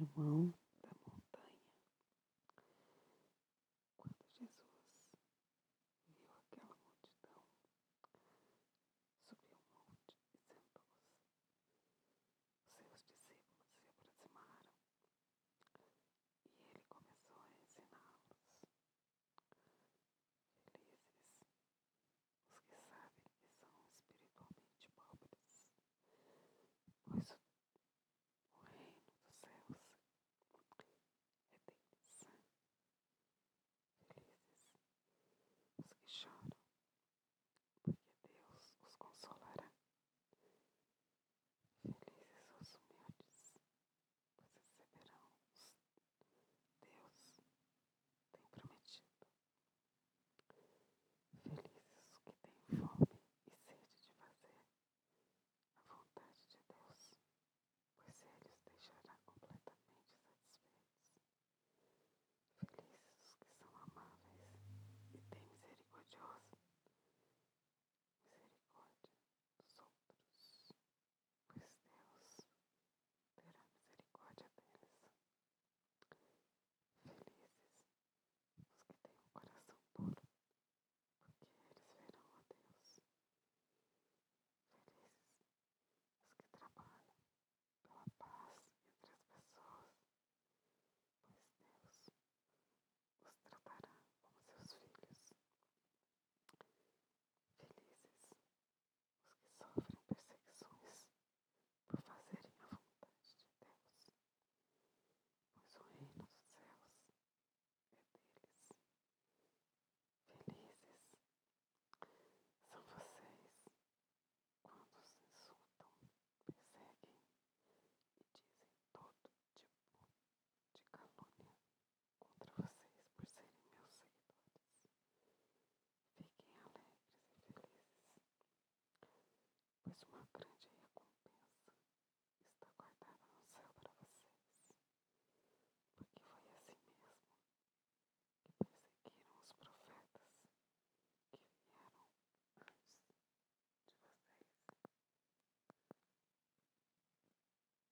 it won't.